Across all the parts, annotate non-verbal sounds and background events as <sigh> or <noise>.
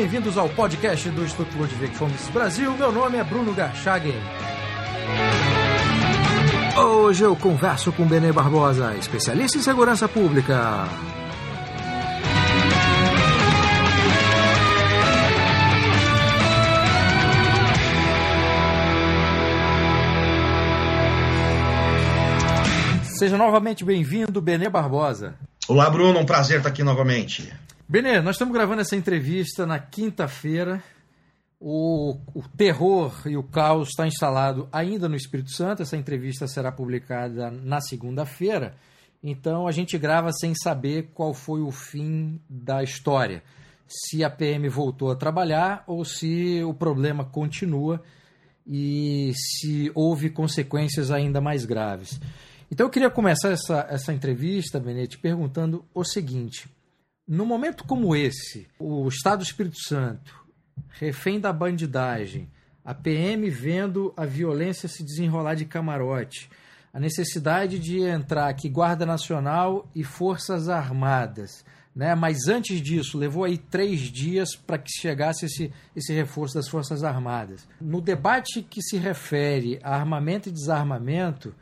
bem-vindos ao podcast do Instituto Ludwig Fomes Brasil. Meu nome é Bruno Garchagen. Hoje eu converso com Benê Barbosa, especialista em segurança pública. Seja novamente bem-vindo, Benê Barbosa. Olá, Bruno, um prazer estar aqui novamente. Benê, nós estamos gravando essa entrevista na quinta-feira. O, o, terror e o caos está instalado ainda no Espírito Santo. Essa entrevista será publicada na segunda-feira. Então a gente grava sem saber qual foi o fim da história. Se a PM voltou a trabalhar ou se o problema continua e se houve consequências ainda mais graves. Então eu queria começar essa, essa entrevista, Benete, perguntando o seguinte: no momento como esse, o Estado do Espírito Santo, refém da bandidagem, a PM vendo a violência se desenrolar de camarote, a necessidade de entrar aqui Guarda Nacional e Forças Armadas. Né? Mas antes disso, levou aí três dias para que chegasse esse, esse reforço das Forças Armadas. No debate que se refere a armamento e desarmamento,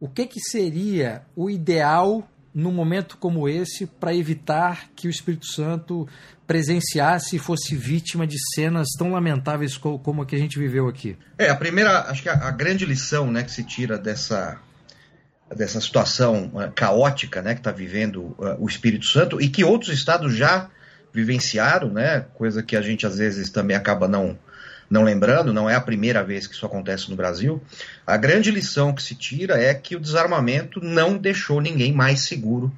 o que, que seria o ideal num momento como esse para evitar que o Espírito Santo presenciasse e fosse vítima de cenas tão lamentáveis como a que a gente viveu aqui? É, a primeira, acho que a, a grande lição né, que se tira dessa, dessa situação uh, caótica né, que está vivendo uh, o Espírito Santo e que outros estados já vivenciaram, né, coisa que a gente às vezes também acaba não, não lembrando, não é a primeira vez que isso acontece no Brasil, a grande lição que se tira é que o desarmamento não deixou ninguém mais seguro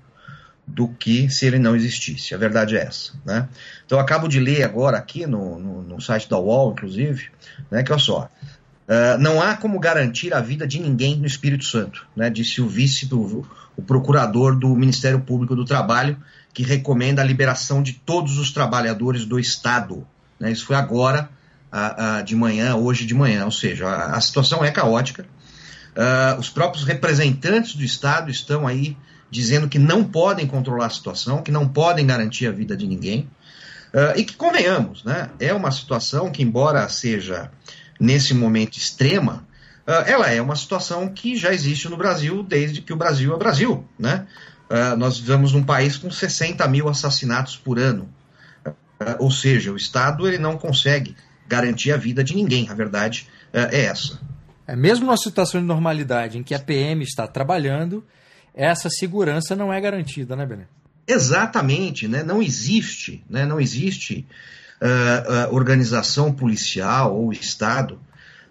do que se ele não existisse. A verdade é essa. Né? Então, acabo de ler agora aqui no, no, no site da UOL, inclusive, né, que olha só. Uh, não há como garantir a vida de ninguém no Espírito Santo, né, disse o vice do o procurador do Ministério Público do Trabalho, que recomenda a liberação de todos os trabalhadores do Estado. Né, isso foi agora, de manhã, hoje de manhã, ou seja, a, situação é caótica. Uh, os próprios representantes do Estado estão aí dizendo que não podem controlar a situação, que não podem garantir a vida de ninguém. Uh, e que, convenhamos, né, é uma situação que, embora seja nesse momento extrema, uh, ela é uma situação que já existe no Brasil desde que o Brasil é Brasil. Né? nós vivemos num país com 60 mil assassinatos por ano. ou seja, o Estado ele não consegue garantir a vida de ninguém. A verdade uh, é essa. É, mesmo numa situação de normalidade em que a PM está trabalhando, essa segurança não é garantida, né, Bené? Exatamente, né? não existe, né? não existe uh, uh, organização policial ou Estado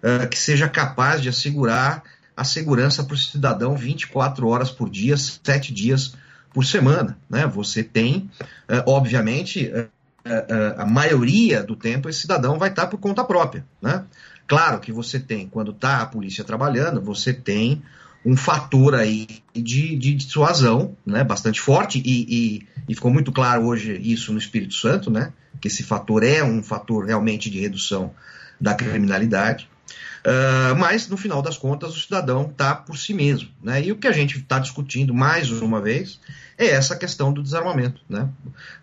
uh, que seja capaz de assegurar a segurança para o cidadão 24 horas por dia, 7 dias por semana. Né? Você tem, obviamente, a, maioria do tempo esse cidadão vai estar por conta própria. Né? Claro que você tem, quando está a polícia trabalhando, você tem um fator aí de, de dissuasão né, bastante forte, e, e, e, ficou muito claro hoje isso no Espírito Santo, né, que esse fator é um fator realmente de redução da criminalidade. Uh, mas, no final das contas, o cidadão está por si mesmo. Né? E o que a gente está discutindo mais uma vez é essa questão do desarmamento. Né?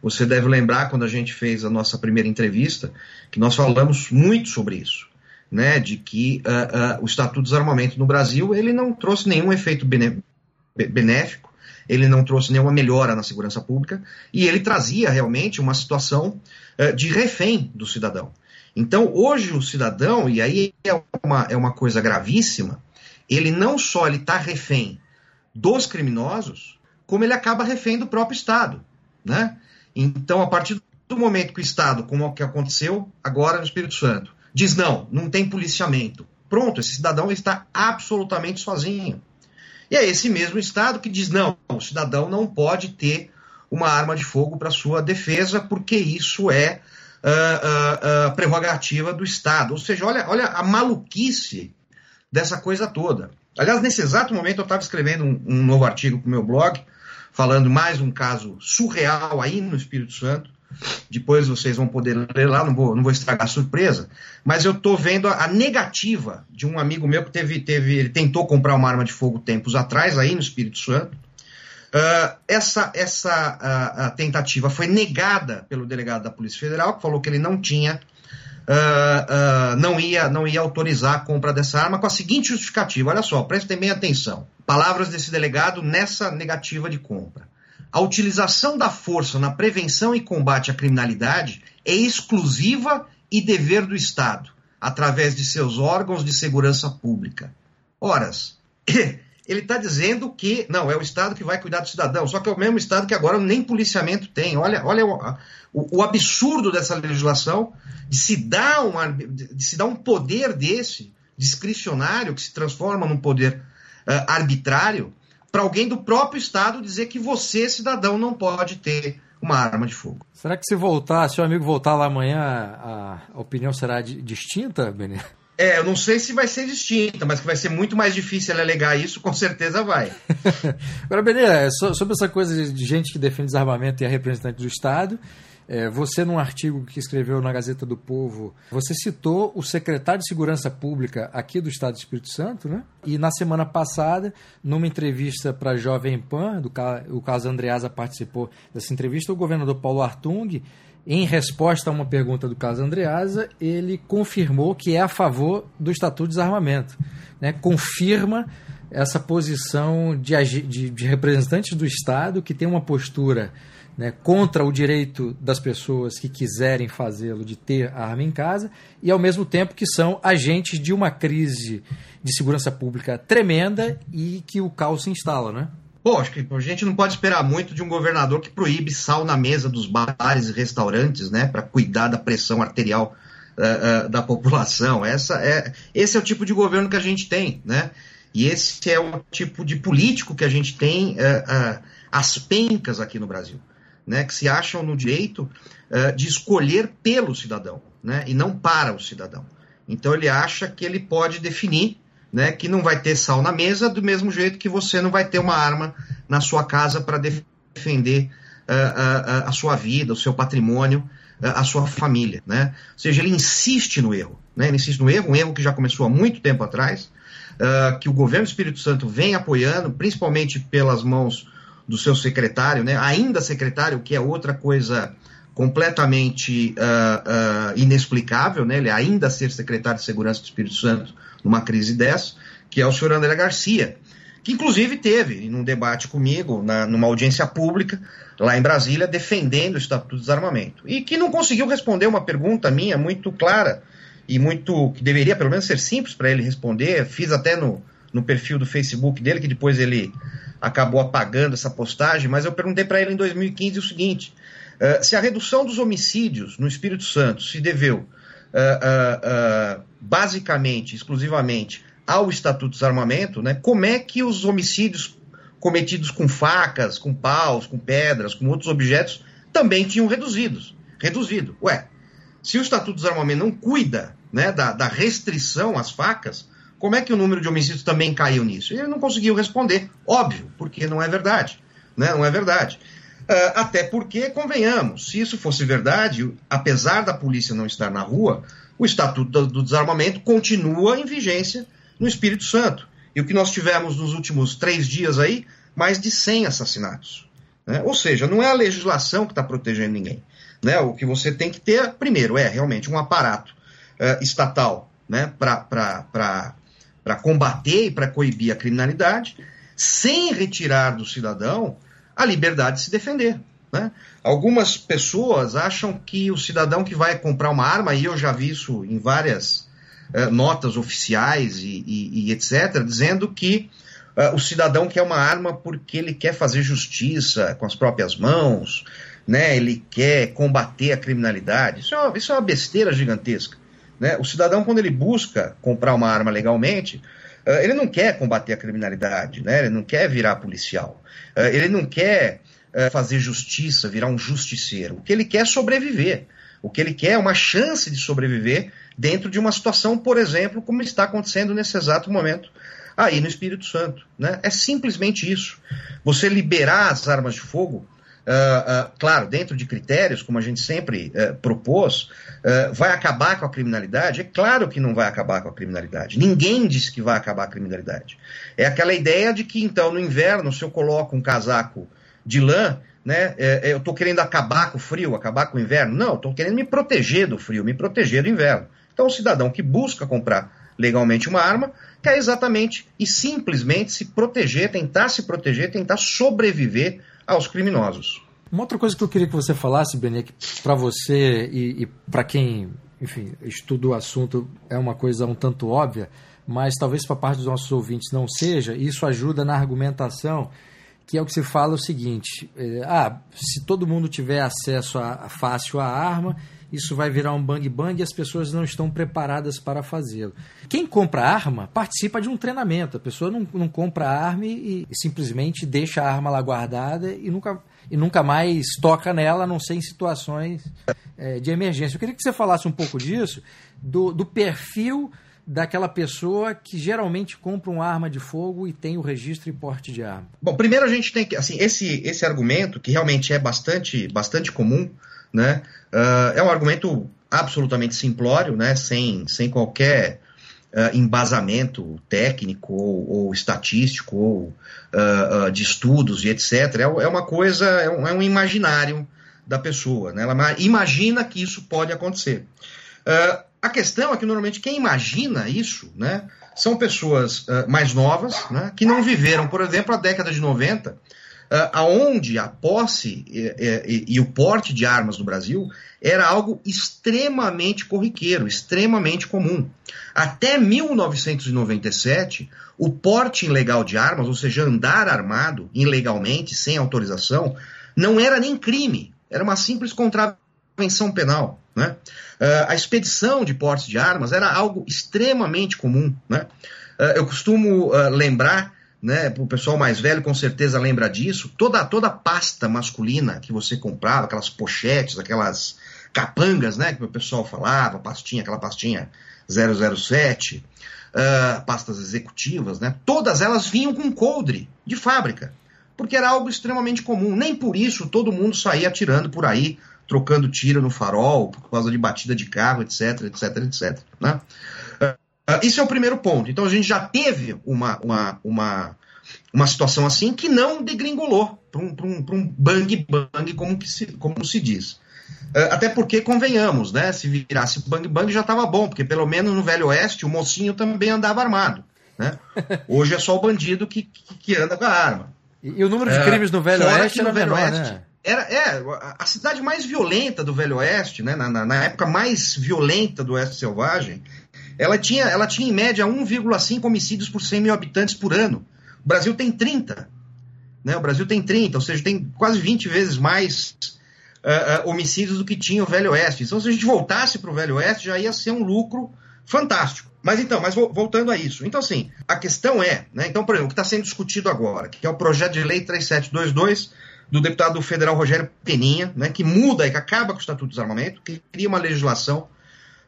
Você deve lembrar, quando a gente fez a nossa primeira entrevista, que nós falamos muito sobre isso. Né, de que uh, uh, o Estatuto de Desarmamento no Brasil ele não trouxe nenhum efeito benéfico, ele não trouxe nenhuma melhora na segurança pública e ele trazia realmente uma situação de refém do cidadão. Então, hoje o cidadão, e aí é uma, é uma coisa gravíssima, ele não só está refém dos criminosos, como ele acaba refém do próprio Estado. Né? Então, a partir do momento que o Estado, como é o que aconteceu agora no Espírito Santo, diz não, não tem policiamento, pronto, esse cidadão está absolutamente sozinho. E é esse mesmo Estado que diz não, o cidadão não pode ter uma arma de fogo para sua defesa, porque isso é uh, uh, uh, prerrogativa do Estado. Ou seja, olha, olha a maluquice dessa coisa toda. Aliás, nesse exato momento eu estava escrevendo um, um novo artigo para o meu blog, falando mais um caso surreal aí no Espírito Santo. Depois vocês vão poder ler lá, não vou, não vou estragar a surpresa. Mas eu estou vendo a, a, negativa de um amigo meu que teve, teve, ele tentou comprar uma arma de fogo tempos atrás aí no Espírito Santo. Uh, essa essa uh, tentativa foi negada pelo delegado da Polícia Federal, que falou que ele não tinha, uh, não, ia, não ia autorizar a compra dessa arma, com a seguinte justificativa: olha só, prestem bem atenção. Palavras desse delegado nessa negativa de compra. A utilização da força na prevenção e combate à criminalidade é exclusiva e dever do Estado, através de seus órgãos de segurança pública. Horas. <clears throat> ele está dizendo que não, é o Estado que vai cuidar do cidadão, só que é o mesmo Estado que agora nem policiamento tem. Olha, olha o, o, o absurdo dessa legislação de se, dar uma, de se dar um poder desse, discricionário, que se transforma num poder uh, arbitrário, para alguém do próprio Estado dizer que você, cidadão, não pode ter uma arma de fogo. Será que se voltar, se o amigo voltar lá amanhã, a, opinião será distinta, Benê? É, eu não sei se vai ser distinta, mas que vai ser muito mais difícil ele alegar isso, com certeza vai. <laughs> Agora, Benê, é, sobre essa coisa de gente que defende desarmamento e é representante do Estado, é, você, num artigo que escreveu na Gazeta do Povo, você citou o secretário de Segurança Pública aqui do Estado do Espírito Santo, né? E na semana passada, numa entrevista para a Jovem Pan, do, o Carlos Andreasa participou dessa entrevista, o governador Paulo Artung em resposta a uma pergunta do caso Andreasa, ele confirmou que é a favor do Estatuto de Desarmamento. Né? Confirma essa posição de, de, de, representantes do Estado que tem uma postura né, contra o direito das pessoas que quiserem fazê-lo de ter arma em casa e, ao mesmo tempo, que são agentes de uma crise de segurança pública tremenda e que o caos se instala. Né? Acho que a gente não pode esperar muito de um governador que proíbe sal na mesa dos bares e restaurantes, né, para cuidar da pressão arterial uh, uh, da população. Essa é, esse é o tipo de governo que a gente tem, né? E esse é o tipo de político que a gente tem uh, as pencas aqui no Brasil, né? Que se acham no direito de escolher pelo cidadão, né? E não para o cidadão. Então ele acha que ele pode definir né, que não vai ter sal na mesa, do mesmo jeito que você não vai ter uma arma na sua casa para defender uh, uh, a sua vida, o seu patrimônio, a sua família. Né? Ou seja, ele insiste no erro. Né? Ele insiste no erro, um erro que já começou há muito tempo atrás, que o governo do Espírito Santo vem apoiando, principalmente pelas mãos do seu secretário, né? ainda secretário, que é outra coisa completamente inexplicável, né? ele ainda ser secretário de Segurança do Espírito Santo numa crise dessa, que é o senhor André Garcia, que inclusive teve num debate comigo, na, numa audiência pública, lá em Brasília, defendendo o Estatuto do Desarmamento. E que não conseguiu responder uma pergunta minha muito clara e muito. que deveria pelo menos ser simples para ele responder. Fiz até no, no perfil do Facebook dele, que depois ele acabou apagando essa postagem, mas eu perguntei para ele em 2015 o seguinte: uh, se a redução dos homicídios no Espírito Santo se deveu uh, uh, basicamente, exclusivamente, ao Estatuto do Desarmamento, né, como é que os homicídios cometidos com facas, com paus, com pedras, com outros objetos, também tinham reduzidos, reduzido. Ué, se o Estatuto do Desarmamento não cuida né, da, da restrição às facas, como é que o número de homicídios também caiu nisso? Ele não conseguiu responder, óbvio, porque não é verdade. Né? Não é verdade. Uh, até porque, convenhamos, se isso fosse verdade, apesar da polícia não estar na rua, o Estatuto do, do Desarmamento continua em vigência no Espírito Santo. E o que nós tivemos nos últimos três dias aí, mais de 100 assassinatos. Né? Ou seja, não é a legislação que está protegendo ninguém. Né? O que você tem que ter, primeiro, é realmente um aparato uh, estatal né? para combater e para coibir a criminalidade, sem retirar do cidadão a liberdade de se defender. Né? Algumas pessoas acham que o cidadão que vai comprar uma arma, e eu já vi isso em várias uh, notas oficiais e, e, e, etc., dizendo que uh, o cidadão quer uma arma porque ele quer fazer justiça com as próprias mãos, né? ele quer combater a criminalidade. Isso é uma, isso é uma besteira gigantesca. Né? O cidadão, quando ele busca comprar uma arma legalmente, ele não quer combater a criminalidade, né? ele não quer virar policial. Eh, ele não quer eh, fazer justiça, virar um justiceiro. O que ele quer é sobreviver. O que ele quer é uma chance de sobreviver dentro de uma situação, por exemplo, como está acontecendo nesse exato momento aí no Espírito Santo. Né? É simplesmente isso. Você liberar as armas de fogo uh, uh, claro, dentro de critérios, como a gente sempre uh, propôs, vai acabar com a criminalidade? É claro que não vai acabar com a criminalidade. Ninguém disse que vai acabar a criminalidade. É aquela ideia de que, então, no inverno, se eu coloco um casaco de lã, né, é eu estou querendo acabar com o frio, acabar com o inverno. Não, estou querendo me proteger do frio, me proteger do inverno. Então, o cidadão que busca comprar legalmente uma arma quer exatamente e simplesmente se proteger, tentar se proteger, tentar sobreviver aos criminosos. Uma outra coisa que eu queria que você falasse, Benê, que para você e, e para quem, enfim, estuda o assunto é uma coisa um tanto óbvia, mas talvez para parte dos nossos ouvintes não seja, isso ajuda na argumentação, que é o que se fala o seguinte: é, ah, se todo mundo tiver acesso a, a fácil à arma, isso vai virar um bang bang e as pessoas não estão preparadas para fazê-lo. Quem compra arma participa de um treinamento. A pessoa não, não compra arma e, e, simplesmente deixa a arma lá guardada e nunca, e nunca mais toca nela, a não ser em situações é, de emergência. Eu queria que você falasse um pouco disso, do, do perfil daquela pessoa que geralmente compra uma arma de fogo e tem o registro e porte de arma? Bom, primeiro a gente tem que, assim, esse, esse argumento, que realmente é bastante, bastante comum, né? Uh, é um argumento absolutamente simplório, né? sem, sem qualquer uh, embasamento técnico ou, ou estatístico ou uh, de estudos e etc. É, é uma coisa, é um, é um, imaginário da pessoa. Né? Ela imagina que isso pode acontecer. A questão é que normalmente quem imagina isso né, são pessoas mais novas né, que não viveram, por exemplo, a década de 90 uh, aonde a posse e, e, e, o porte de armas no Brasil era algo extremamente corriqueiro, extremamente comum. Até 1997, o porte ilegal de armas, ou seja, andar armado ilegalmente, sem autorização, não era nem crime, era uma simples contravenção penal. Né? Uh, a expedição de porte de armas era algo extremamente comum. Né? Uh, eu costumo uh, lembrar né? O pessoal mais velho com certeza lembra disso. Toda toda pasta masculina que você comprava, aquelas pochetes, aquelas capangas, né? Que o pessoal falava, pastinha, aquela pastinha 007, uh, pastas executivas, né? Todas elas vinham com coldre de fábrica, porque era algo extremamente comum. Nem por isso todo mundo saía atirando por aí, trocando tiro no farol, por causa de batida de carro, etc, etc, etc. Né? Uh, isso é o primeiro ponto. Então a gente já teve uma, uma, uma, uma situação assim que não degringolou para um, um, um bang bang, como, se, como se diz. Uh, até porque, convenhamos, né? Se virasse bang bang já estava bom, porque pelo menos no Velho Oeste o mocinho também andava armado. Né? <laughs> Hoje é só o bandido que, que, que anda com a arma. E, e o número de crimes no Velho Oeste era menor, Oeste, né? Era, é, a cidade mais violenta do Velho Oeste, né, na, na, época mais violenta do Oeste Selvagem, ela tinha, ela tinha em média 1,5 homicídios por 100 mil habitantes por ano. O Brasil tem 30. Né? O Brasil tem 30, ou seja, tem quase 20 vezes mais uh, uh, homicídios do que tinha o Velho Oeste. Então, se a gente voltasse para o Velho Oeste, já ia ser um lucro fantástico. Mas então, mas voltando a isso. Então, assim, a questão é, né? Então, por exemplo, o que está sendo discutido agora, que é o projeto de lei 3722 do deputado federal Rogério Peninha, né, que muda e que acaba com o Estatuto do Desarmamento, que cria uma legislação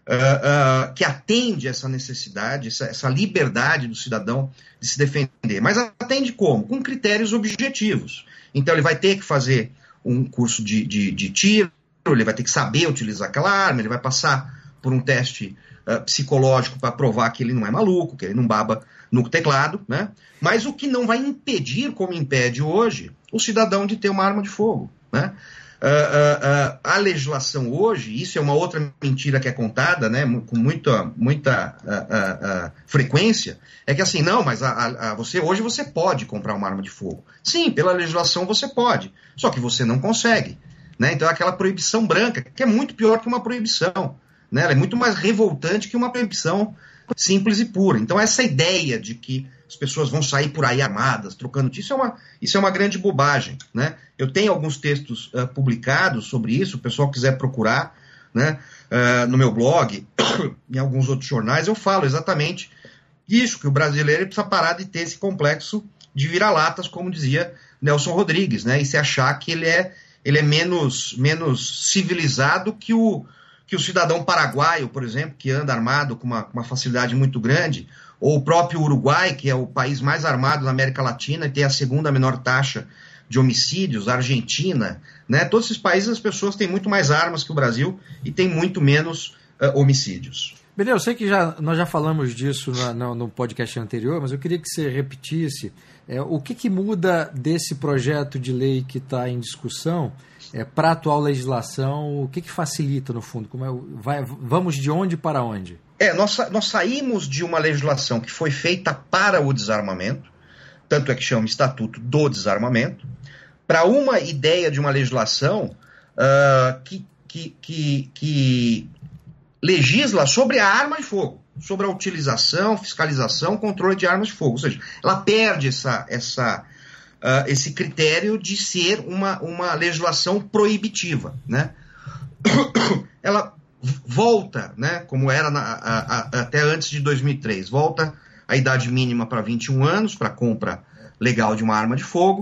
uh, uh, que atende essa necessidade, essa, essa, liberdade do cidadão de se defender. Mas atende como? Com critérios objetivos. Então ele vai ter que fazer um curso de, de, de tiro, ele vai ter que saber utilizar aquela arma, ele vai passar por um teste uh, psicológico para provar que ele não é maluco, que ele não baba no teclado, né? Mas o que não vai impedir, como impede hoje, o cidadão de ter uma arma de fogo, né? Uh, uh, uh, a legislação hoje, isso é uma outra mentira que é contada, né, com muita, muita frequência, é que assim, não, mas a, a, você hoje você pode comprar uma arma de fogo. Sim, pela legislação você pode, só que você não consegue. Né? Então é aquela proibição branca, que é muito pior que uma proibição. Né? Ela é muito mais revoltante que uma proibição simples e pura. Então essa ideia de que as pessoas vão sair por aí armadas, trocando. Isso é uma, isso é uma grande bobagem. Né? Eu tenho alguns textos uh, publicados sobre isso, o pessoal quiser procurar né, uh, no meu blog, <coughs> em alguns outros jornais, eu falo exatamente isso, que o brasileiro precisa parar de ter esse complexo de vira-latas, como dizia Nelson Rodrigues, né, e se achar que ele é, ele é menos, menos civilizado que o, que o cidadão paraguaio, por exemplo, que anda armado com uma, uma facilidade muito grande, ou o próprio Uruguai, que é o país mais armado da América Latina e tem a segunda menor taxa de homicídios, Argentina, né? Todos esses países as pessoas têm muito mais armas que o Brasil e têm muito menos uh, homicídios. Benê, eu sei que já, nós já falamos disso na, no, no podcast anterior, mas eu queria que você repetisse é, o que, que muda desse projeto de lei que está em discussão é, para a atual legislação, o que, que facilita, no fundo? Como é, vai, vamos de onde para onde? É, nós, nós saímos de uma legislação que foi feita para o desarmamento, tanto é que chama Estatuto do Desarmamento, para uma ideia de uma legislação uh, que, que, que, que legisla sobre a arma de fogo, sobre a utilização, fiscalização, controle de armas de fogo. Ou seja, ela perde essa, essa, uh, esse critério de ser uma, uma legislação proibitiva. Né? <coughs> ela volta, né, como era na, a, a, até antes de 2003, volta a idade mínima para 21 anos para compra legal de uma arma de fogo,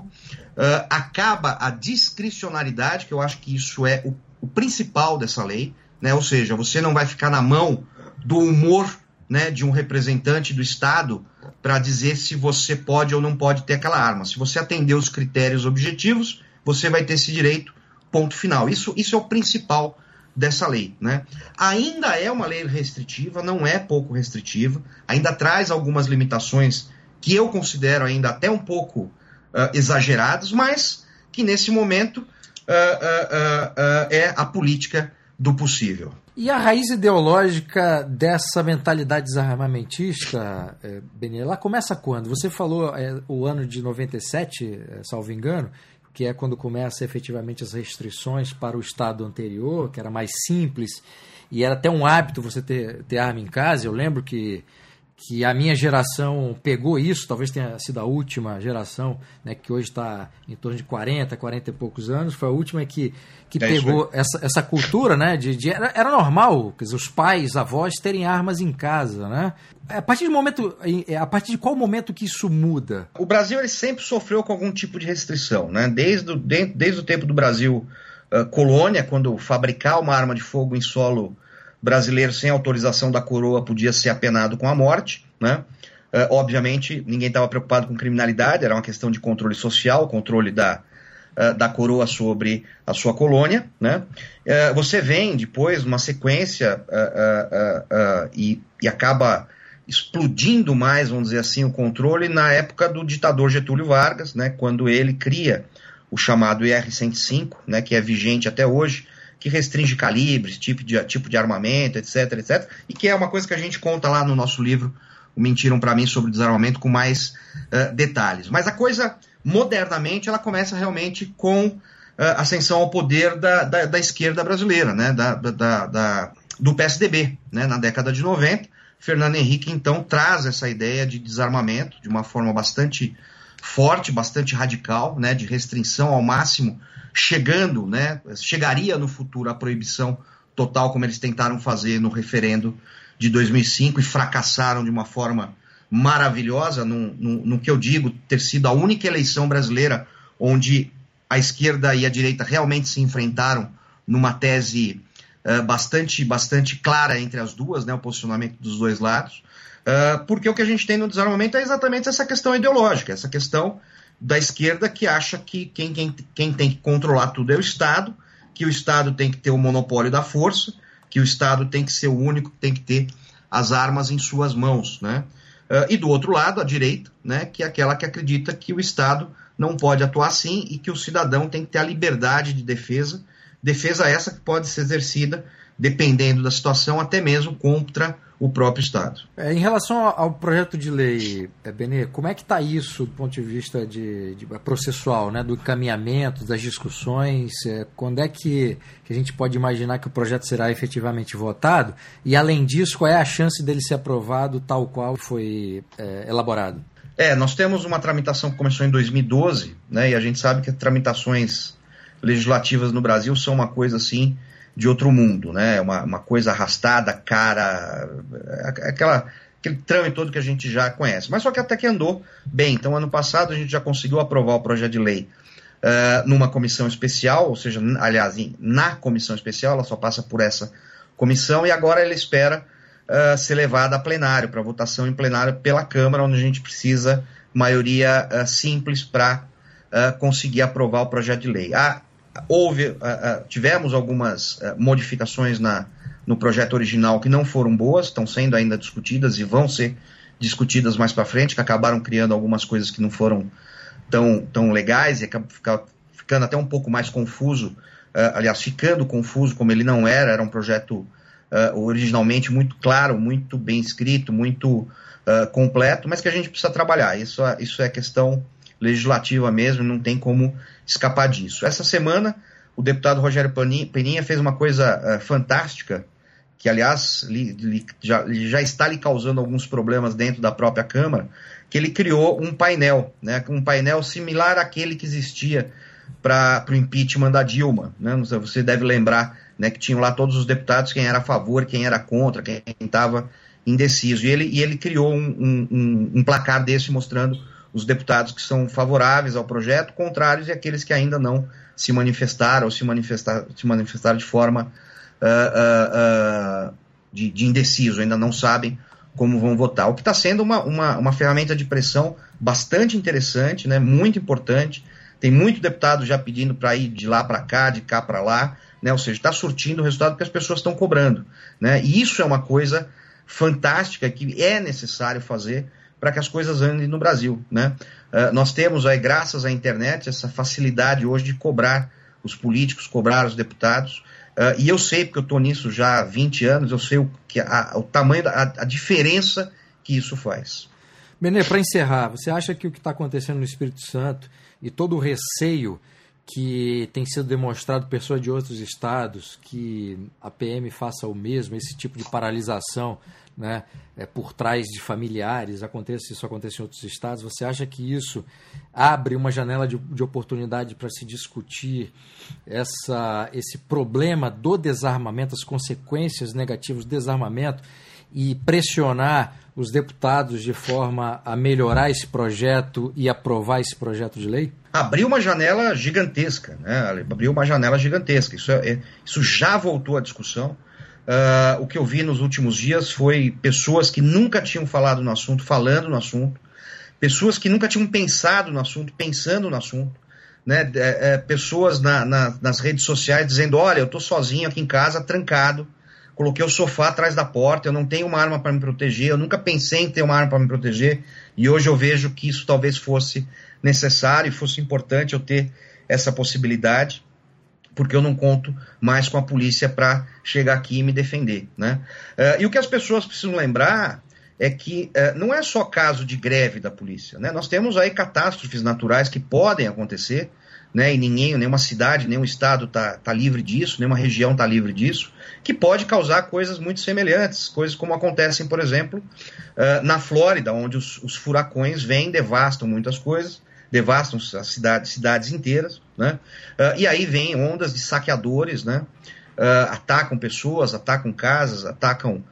uh, acaba a discricionalidade, que eu acho que isso é o, o principal dessa lei, né, ou seja, você não vai ficar na mão do humor né, de um representante do Estado para dizer se você pode ou não pode ter aquela arma. Se você atender os critérios objetivos, você vai ter esse direito, ponto final. Isso, isso é o principal dessa lei. Né? Ainda é uma lei restritiva, não é pouco restritiva, ainda traz algumas limitações que eu considero ainda até um pouco uh, exageradas, mas que nesse momento uh, uh, é a política do possível. E a raiz ideológica dessa mentalidade desarmamentista, é, Beni, ela começa quando? Você falou é, o ano de 97, é, salvo engano, que é quando começa efetivamente as restrições para o estado anterior, que era mais simples, e era até um hábito você ter, ter arma em casa. Eu lembro que que a minha geração pegou isso, talvez tenha sido a última geração, né, que hoje está em torno de 40, 40 e poucos anos, foi a última que, que é pegou essa, essa cultura, né, de, de era, era, normal, quer dizer, os pais, avós terem armas em casa, né? A partir de momento, a partir de qual momento que isso muda? O Brasil ele sempre sofreu com algum tipo de restrição, né? Desde o, desde, desde o tempo do Brasil uh, colônia, quando fabricar uma arma de fogo em solo brasileiro sem autorização da coroa podia ser apenado com a morte, né? Uh, obviamente, ninguém estava preocupado com criminalidade, era uma questão de controle social, controle da, uh, da coroa sobre a sua colônia. Né? Uh, você vem depois, uma sequência, e, e, acaba explodindo mais, vamos dizer assim, o controle na época do ditador Getúlio Vargas, né? quando ele cria o chamado IR-105, né? que é vigente até hoje, que restringe calibres, tipo de, tipo de armamento, etc, etc, e que é uma coisa que a gente conta lá no nosso livro, o Mentiram para mim sobre desarmamento com mais uh, detalhes. Mas a coisa, modernamente, ela começa realmente com uh, ascensão ao poder da, da, da esquerda brasileira, né, da, da, da, do PSDB, né, na década de 90. Fernando Henrique, então, traz essa ideia de desarmamento de uma forma bastante forte, bastante radical, né, de restrição ao máximo chegando, né, chegaria no futuro a proibição total, como eles tentaram fazer no referendo de 2005 e fracassaram de uma forma maravilhosa, no, no, no, que eu digo ter sido a única eleição brasileira onde a esquerda e a direita realmente se enfrentaram numa tese uh, bastante, bastante clara entre as duas, né, o posicionamento dos dois lados, uh, porque o que a gente tem no desarmamento é exatamente essa questão ideológica, essa questão da esquerda que acha que quem, quem, quem tem que controlar tudo é o Estado, que o Estado tem que ter o monopólio da força, que o Estado tem que ser o único que tem que ter as armas em suas mãos, né? Uh, e do outro lado, a direita, né, que é aquela que acredita que o Estado não pode atuar assim e que o cidadão tem que ter a liberdade de defesa, defesa essa que pode ser exercida, dependendo da situação, até mesmo contra o próprio Estado. É, em relação ao projeto de lei, é, Benê, como é que está isso do ponto de vista de, de, processual, né, do encaminhamento, das discussões? É, quando é que, que, a gente pode imaginar que o projeto será efetivamente votado? E, além disso, qual é a chance dele ser aprovado tal qual foi é, elaborado? É, nós temos uma tramitação que começou em 2012, né, e a gente sabe que tramitações legislativas no Brasil são uma coisa assim de outro mundo, né? Uma, uma coisa arrastada, cara, aquela, aquele trâmite todo que a gente já conhece. Mas só que até que andou bem. Então, ano passado, a gente já conseguiu aprovar o projeto de lei uh, numa comissão especial, ou seja, aliás, na comissão especial, ela só passa por essa comissão, e agora ela espera uh, ser levada a plenário, para votação em plenário pela Câmara, onde a gente precisa maioria uh, simples para conseguir aprovar o projeto de lei. Ah, houve, uh, tivemos algumas modificações na, no projeto original que não foram boas, estão sendo ainda discutidas e vão ser discutidas mais para frente, que acabaram criando algumas coisas que não foram tão, tão legais e acabam ficando até um pouco mais confuso, aliás, ficando confuso como ele não era, era um projeto originalmente muito claro, muito bem escrito, muito completo, mas que a gente precisa trabalhar. Isso, isso é questão legislativa mesmo, não tem como escapar disso. Essa semana, o deputado Rogério Peninha fez uma coisa uh, fantástica, que aliás li, li, já, já, está lhe causando alguns problemas dentro da própria Câmara, que ele criou um painel, né, um painel similar àquele que existia para o impeachment da Dilma. Né? Você deve lembrar né, que tinham lá todos os deputados, quem era a favor, quem era contra, quem estava indeciso. E ele, e ele criou um, um, um placar desse mostrando os deputados que são favoráveis ao projeto, contrários e aqueles que ainda não se manifestaram ou se, manifestar, se manifestaram de forma uh, uh, uh, de, de, indeciso, ainda não sabem como vão votar. O que está sendo uma, uma, uma, ferramenta de pressão bastante interessante, né, muito importante. Tem muito deputado já pedindo para ir de lá para cá, de cá para lá, né, ou seja, está surtindo o resultado que as pessoas estão cobrando. Né, e isso é uma coisa fantástica que é necessário fazer para que as coisas andem no Brasil. Né? Uh, nós temos aí, graças à internet, essa facilidade hoje de cobrar os políticos, cobrar os deputados. Uh, e eu sei, porque eu estou nisso já há 20 anos, eu sei o, que a, o tamanho, da, a, a diferença que isso faz. Benê, para encerrar, você acha que o que está acontecendo no Espírito Santo e todo o receio que tem sido demonstrado pessoas de outros estados que a PM faça o mesmo, esse tipo de paralisação né, é, por trás de familiares, acontece, isso acontece em outros estados, você acha que isso abre uma janela de, de oportunidade para se discutir essa, esse problema do desarmamento, as consequências negativas do desarmamento e pressionar os deputados de forma a melhorar esse projeto e aprovar esse projeto de lei? Abriu uma janela gigantesca, né? abriu uma janela gigantesca. Isso, é, é isso já voltou à discussão. Uh, o que eu vi nos últimos dias foi pessoas que nunca tinham falado no assunto, falando no assunto, pessoas que nunca tinham pensado no assunto, pensando no assunto, né? É, é, pessoas na, na, nas redes sociais dizendo: Olha, eu estou sozinho aqui em casa, trancado, coloquei o sofá atrás da porta, eu não tenho uma arma para me proteger, eu nunca pensei em ter uma arma para me proteger, e hoje eu vejo que isso talvez fosse necessário e fosse importante eu ter essa possibilidade porque eu não conto mais com a polícia para chegar aqui e me defender. Né? Uh, e o que as pessoas precisam lembrar é que uh, não é só caso de greve da polícia. Né? Nós temos aí catástrofes naturais que podem acontecer, né? e ninguém, nenhuma cidade, nenhum estado está tá livre disso, nenhuma região está livre disso, que pode causar coisas muito semelhantes, coisas como acontecem, por exemplo, uh, na Flórida, onde os, os furacões vêm, devastam muitas coisas, devastam as cidades, cidades inteiras, né? Uh, e aí vem ondas de saqueadores, né? Uh, atacam pessoas, atacam casas, atacam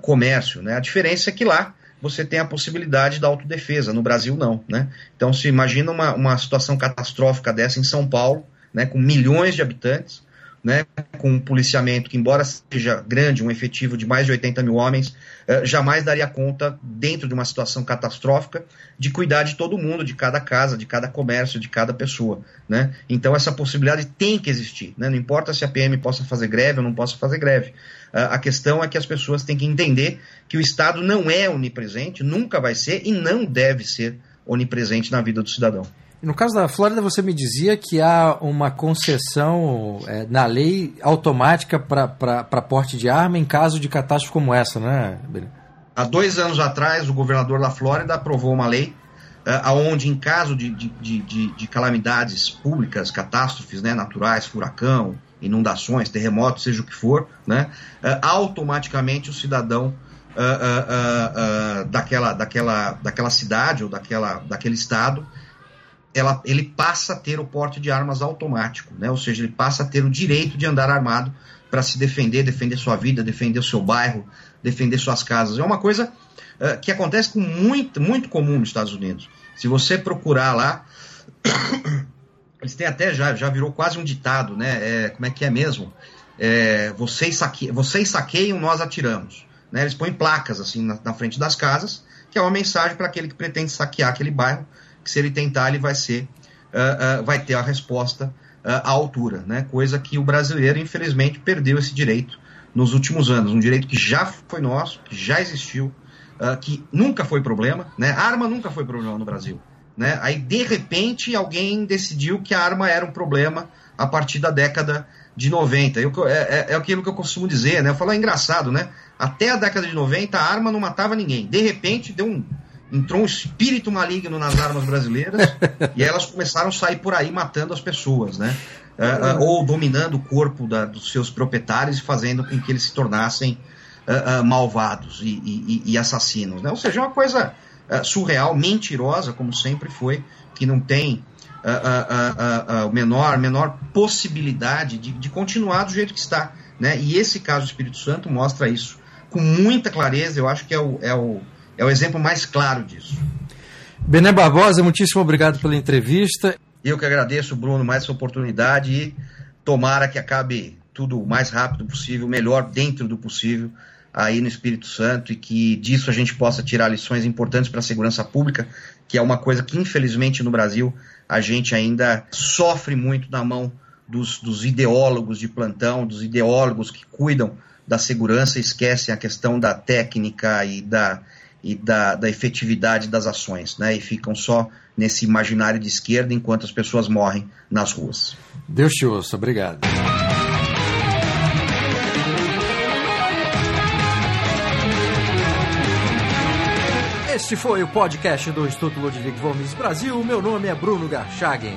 comércio, né? A diferença é que lá você tem a possibilidade da autodefesa, no Brasil não, né? Então se imagina uma, uma situação catastrófica dessa em São Paulo, né? Com milhões de habitantes, né, com um policiamento que, embora seja grande, um efetivo de mais de 80 mil homens, eh, jamais daria conta, dentro de uma situação catastrófica, de cuidar de todo mundo, de cada casa, de cada comércio, de cada pessoa. Né? Então, essa possibilidade tem que existir. Né? Não importa se a PM possa fazer greve ou não possa fazer greve. Uh, a questão é que as pessoas têm que entender que o Estado não é onipresente, nunca vai ser e não deve ser onipresente na vida do cidadão. No caso da Flórida, você me dizia que há uma concessão é, na lei automática para porte de arma em caso de catástrofe como essa, né, Há dois anos atrás, o governador da Flórida aprovou uma lei uh, onde, em caso de, de, de, de, calamidades públicas, catástrofes né, naturais, furacão, inundações, terremotos, seja o que for, né, uh, automaticamente o cidadão uh, daquela, daquela, daquela cidade ou daquela, daquele estado ela, ele passa a ter o porte de armas automático, né? ou seja, ele passa a ter o direito de andar armado para se defender, defender sua vida, defender o seu bairro, defender suas casas. É uma coisa uh, que acontece com muito, muito comum nos Estados Unidos. Se você procurar lá, <coughs> eles têm até já, já virou quase um ditado, né? É, como é que é mesmo? É, vocês, saque, vocês saqueiam, nós atiramos. Né? Eles põem placas assim na, na frente das casas, que é uma mensagem para aquele que pretende saquear aquele bairro que se ele tentar, ele vai ser uh, uh, vai ter a resposta à altura, né? coisa que o brasileiro, infelizmente, perdeu esse direito nos últimos anos. Um direito que já foi nosso, que já existiu, que nunca foi problema. Né? A arma nunca foi problema no Brasil. Né? Aí, de repente, alguém decidiu que a arma era um problema a partir da década de 90. Eu, é, é, é, aquilo que eu costumo dizer, né? Eu falo, é engraçado, né? Até a década de 90, a arma não matava ninguém. De repente, deu um, entrou um espírito maligno nas armas brasileiras <laughs> e elas começaram a sair por aí matando as pessoas, né? Uh, uh, ou dominando o corpo da, dos seus proprietários e fazendo com que eles se tornassem uh, malvados e, e, e, assassinos. Né? Ou seja, é uma coisa surreal, mentirosa, como sempre foi, que não tem a, menor, menor possibilidade de, de, continuar do jeito que está. Né? E esse caso do Espírito Santo mostra isso com muita clareza. Eu acho que é o, é o, é o exemplo mais claro disso. Bené Barbosa, muitíssimo obrigado pela entrevista. Eu que agradeço, Bruno, mais essa oportunidade e tomara que acabe tudo o mais rápido possível, melhor dentro do possível aí no Espírito Santo e que disso a gente possa tirar lições importantes para a segurança pública, que é uma coisa que infelizmente no Brasil a gente ainda sofre muito na mão dos, dos ideólogos de plantão, dos ideólogos que cuidam da segurança, esquecem a questão da técnica e da, e da, da efetividade das ações, né? E ficam só nesse imaginário de esquerda enquanto as pessoas morrem nas ruas. Deus te ouça, obrigado. Este foi o podcast do Instituto Ludwig Gomes Brasil. Meu nome é Bruno Garchagen.